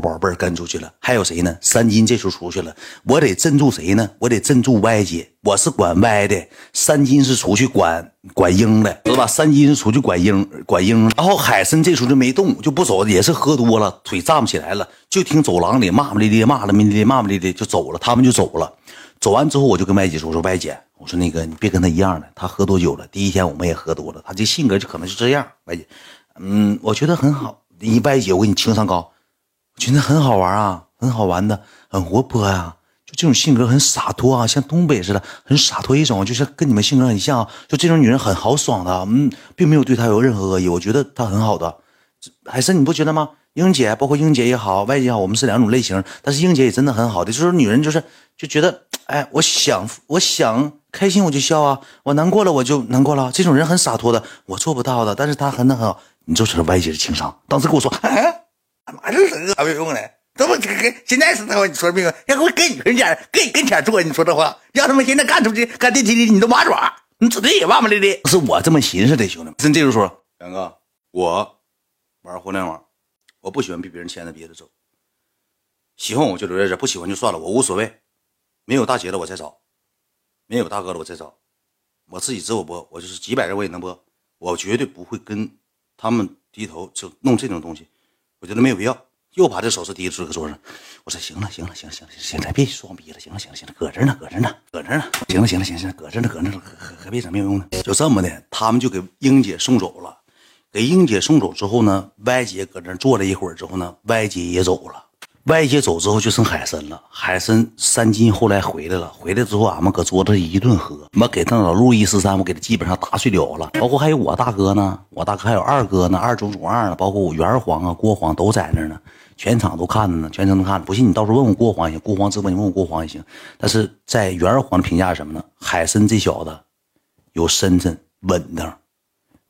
宝贝儿跟出去了，还有谁呢？三金这时候出去了，我得镇住谁呢？我得镇住歪姐，我是管歪的，三金是出去管管英的，知道吧？三金是出去管英管英，然后海参这时候就没动，就不走，也是喝多了，腿站不起来了，就听走廊里骂骂咧咧，骂了咧咧，骂骂咧咧就走了，他们就走了。走完之后，我就跟歪姐说：“我说歪姐，我说那个你别跟他一样的，他喝多酒了，第一天我们也喝多了，他这性格就可能就这样。歪姐，嗯，我觉得很好。你歪姐，我给你情商高。”觉得很好玩啊，很好玩的，很活泼呀，就这种性格很洒脱啊，像东北似的，很洒脱一种，就是跟你们性格很像。就这种女人很豪爽的，嗯，并没有对她有任何恶意，我觉得她很好的。海参，你不觉得吗？英姐，包括英姐也好，外姐也好，我们是两种类型，但是英姐也真的很好的，就是女人就是就觉得，哎，我想我想开心我就笑啊，我难过了我就难过了，这种人很洒脱的，我做不到的，但是她很很好。你就知道外姐的情商，当时跟我说，哎。他妈这是啥没用呢？这不跟现在是他妈你说没有？要我跟你跟前跟你跟前坐，你说这话，要他妈现在干出去干电梯里，你都麻爪，你指定也骂骂咧咧。不。是我这么寻思的，兄弟们。真这时候说，杨哥，我玩互联网，我不喜欢被别人牵着鼻子走。喜欢我就留在这，不喜欢就算了，我无所谓。没有大姐了我再找，没有大哥了我再找。我自己直播播，我就是几百人我也能播，我绝对不会跟他们低头就弄这种东西。觉得没有必要，又把这首饰提搁桌上。我说行了，行了，行了行了行，咱别装逼了。行了，行了，行了，搁这呢，搁这呢，搁这呢。行了，行了，行行，搁这呢，搁这呢，可可别整没有用呢。就这么的，他们就给英姐送走了。给英姐送走之后呢，歪姐搁这坐了一会儿之后呢，歪姐也走了。外界走之后就剩海参了，海参三金后来回来了，回来之后俺们搁桌子一顿喝，妈给那老路一十三，我给他基本上打碎了了，包括还有我大哥呢，我大哥还有二哥呢，二中中二呢，包括我袁二黄啊、郭黄都在那呢，全场都看着呢，全程都看着，不信你到时候问问郭黄也行，郭黄直播你问问郭黄也行，但是在袁二黄的评价是什么呢？海参这小子有深沉稳当。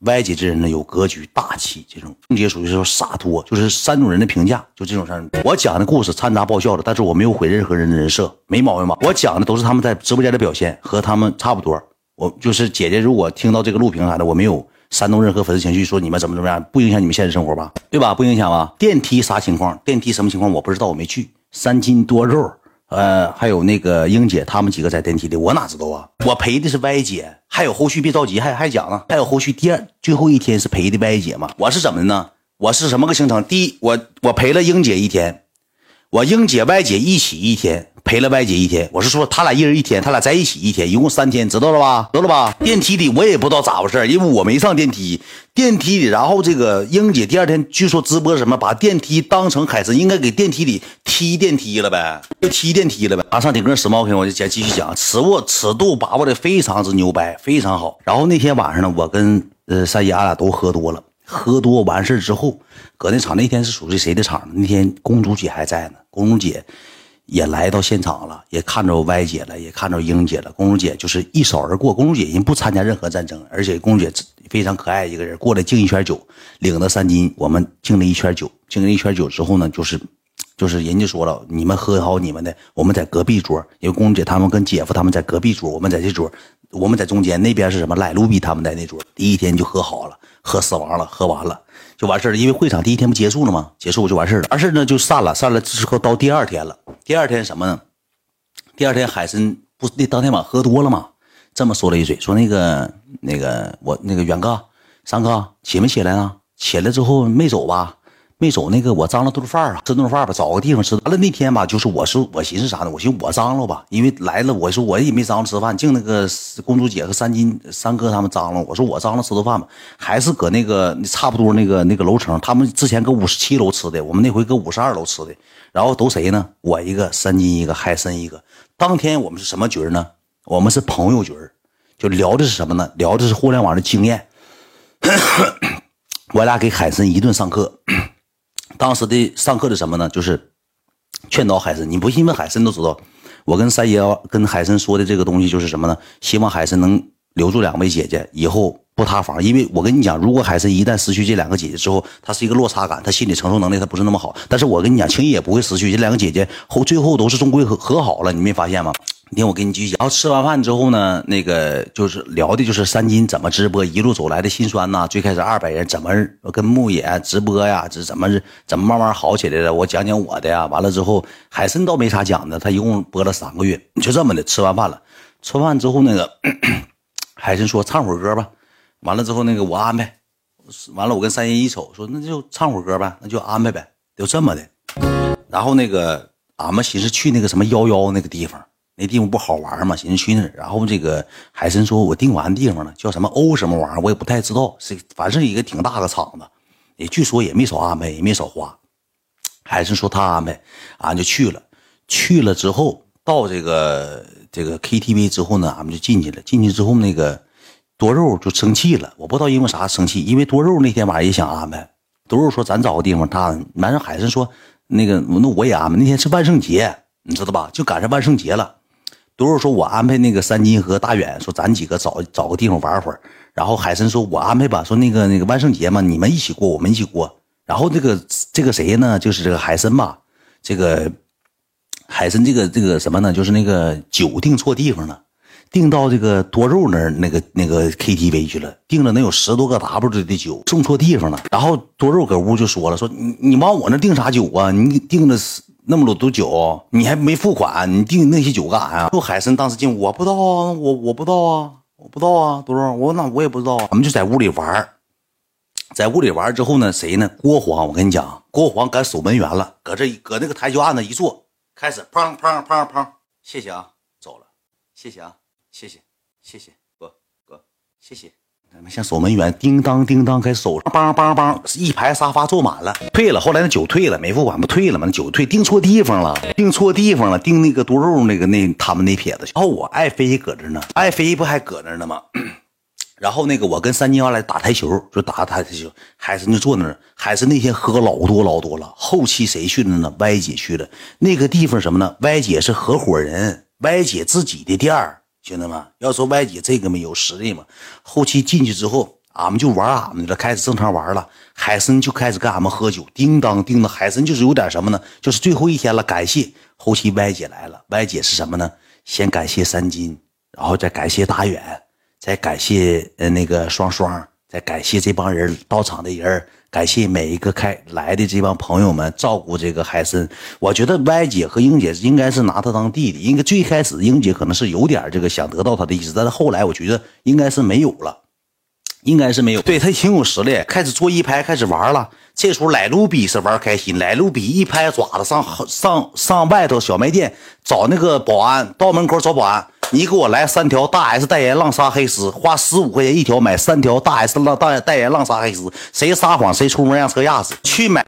歪姐这人呢，有格局、大气，这种凤姐属于是洒脱，就是三种人的评价，就这种事儿。我讲的故事掺杂爆笑的，但是我没有毁任何人的人设，没毛病吧？我讲的都是他们在直播间的表现，和他们差不多。我就是姐姐，如果听到这个录屏啥的，我没有煽动任何粉丝情绪，说你们怎么怎么样，不影响你们现实生活吧？对吧？不影响吧？电梯啥情况？电梯什么情况？我不知道，我没去。三斤多肉。呃，还有那个英姐，他们几个在电梯里，我哪知道啊？我陪的是歪姐，还有后续，别着急，还还讲呢，还有后续。第二最后一天是陪的歪姐嘛？我是怎么的呢？我是什么个行程？第一，我我陪了英姐一天，我英姐、歪姐一起一天。陪了歪姐一天，我是说他俩一人一天，他俩在一起一天，一共三天，知道了吧？知道了吧？电梯里我也不知道咋回事因为我没上电梯。电梯里，然后这个英姐第二天据说直播什么，把电梯当成海参，应该给电梯里踢电梯了呗，就踢电梯了呗。马上顶个时髦，我就先继续讲，尺握尺度把握的非常之牛掰，非常好。然后那天晚上呢，我跟呃三姨俺俩都喝多了，喝多完事之后，搁那场那天是属于谁的场？那天公主姐还在呢，公主姐。也来到现场了，也看着歪姐了，也看着英姐了。公主姐就是一扫而过。公主姐人不参加任何战争，而且公主姐非常可爱一个人。过来敬一圈酒，领了三金，我们敬了一圈酒。敬了一圈酒之后呢，就是，就是人家说了，你们喝好你们的，我们在隔壁桌。因为公姐他们跟姐夫他们在隔壁桌，我们在这桌，我们在中间。那边是什么？赖卢比他们在那桌。第一天就喝好了，喝死亡了，喝完了。就完事了，因为会场第一天不结束了吗？结束就完事了，完事呢就散了，散了之后到第二天了。第二天什么呢？第二天海参不那当天晚上喝多了吗？这么说了一嘴，说那个那个我那个远哥、三哥起没起来呢？起来之后没走吧？没走，那个我张罗顿饭啊，吃顿饭吧，找个地方吃。完了那天吧，就是我是我寻思啥呢？我寻思我张罗吧，因为来了，我说我也没张罗吃饭，净那个公主姐和三金三哥他们张罗。我说我张罗吃顿饭吧，还是搁那个差不多那个那个楼层，他们之前搁五十七楼吃的，我们那回搁五十二楼吃的。然后都谁呢？我一个，三金一个，海参一个。当天我们是什么局呢？我们是朋友局就聊的是什么呢？聊的是互联网的经验。我俩给海参一顿上课。当时的上课的什么呢？就是劝导海参。你不信问海参都知道。我跟三爷跟海参说的这个东西就是什么呢？希望海参能留住两位姐姐，以后不塌房。因为我跟你讲，如果海参一旦失去这两个姐姐之后，他是一个落差感，他心理承受能力他不是那么好。但是我跟你讲，轻易也不会失去这两个姐姐后，最后都是终归和和好了。你没发现吗？你听我给你继续讲。然后吃完饭之后呢，那个就是聊的就是三金怎么直播，一路走来的辛酸呐。最开始二百人怎么跟牧野直播呀？这怎么怎么慢慢好起来的？我讲讲我的呀。完了之后，海参倒没啥讲的，他一共播了三个月，就这么的。吃完饭了，吃完饭之后那个海参说唱会歌吧。完了之后那个我安排，完了我跟三金一瞅说那就唱会歌呗，那就安排呗，就这么的。然后那个俺们寻思去那个什么幺幺那个地方。那地方不好玩嘛，寻思去那儿。然后这个海参说：“我订完地方了，叫什么欧什么玩意儿，我也不太知道。是反正一个挺大的场子，也据说也没少安排，也没少花。”海参说他安排，俺就去了。去了之后，到这个这个 KTV 之后呢，俺们就进去了。进去之后，那个多肉就生气了。我不知道因为啥生气，因为多肉那天晚上也想安排。多肉说：“咱找个地方。”他男人，海参说：“那个那我也安排。那天是万圣节，你知道吧？就赶上万圣节了。”多肉说：“我安排那个三金和大远，说咱几个找找个地方玩会儿。”然后海参说：“我安排吧。”说那个那个万圣节嘛，你们一起过，我们一起过。然后这个这个谁呢？就是这个海参吧。这个海参这个这个什么呢？就是那个酒订错地方了，订到这个多肉那儿那个那个 KTV 去了，订了能有十多个 W 的酒，送错地方了。然后多肉搁屋就说了：“说你你往我那订啥酒啊？你订的是。”那么多酒，你还没付款，你订那些酒干啥呀？就海参当时进，我不知道啊，我我不知道啊，我不知道啊，多少？我那我也不知道啊。我们就在屋里玩在屋里玩之后呢，谁呢？郭黄，我跟你讲，郭黄敢守门员了，搁这搁那个台球案子一坐，开始砰砰砰砰，谢谢啊，走了，谢谢啊，谢谢，谢谢哥哥，谢谢。咱们像守门员，叮当叮当，开始守，梆梆梆，一排沙发坐满了。退了，后来那酒退了，没付款不退了吗？那酒退，订错地方了，订错地方了，订那个多肉那个那他们那撇子去。然后我爱妃搁这呢，爱妃不还搁那呢吗？然后那个我跟三金要来打台球，就打台球，海参就坐那儿。海参那天喝老多老多了。后期谁去了呢？歪姐去了。那个地方什么呢？歪姐是合伙人，歪姐自己的店儿。兄弟们，要说歪姐这个没有实力嘛，后期进去之后，俺们就玩俺们的了，开始正常玩了。海参就开始跟俺们喝酒，叮当叮当。海参就是有点什么呢？就是最后一天了，感谢。后期歪姐来了，歪姐是什么呢？先感谢三金，然后再感谢大远，再感谢呃那个双双，再感谢这帮人到场的人。感谢每一个开来的这帮朋友们照顾这个海参。我觉得歪姐和英姐应该是拿他当弟弟。应该最开始英姐可能是有点这个想得到他的意思，但是后来我觉得应该是没有了，应该是没有。对他挺有实力，开始坐一排开始玩了。这时候莱卢比是玩开心，莱卢比一拍爪子上上上外头小卖店找那个保安，到门口找保安。你给我来三条大 S 代言浪莎黑丝，花十五块钱一条，买三条大 S 浪代代言浪莎黑丝，谁撒谎谁出门让车压死。去买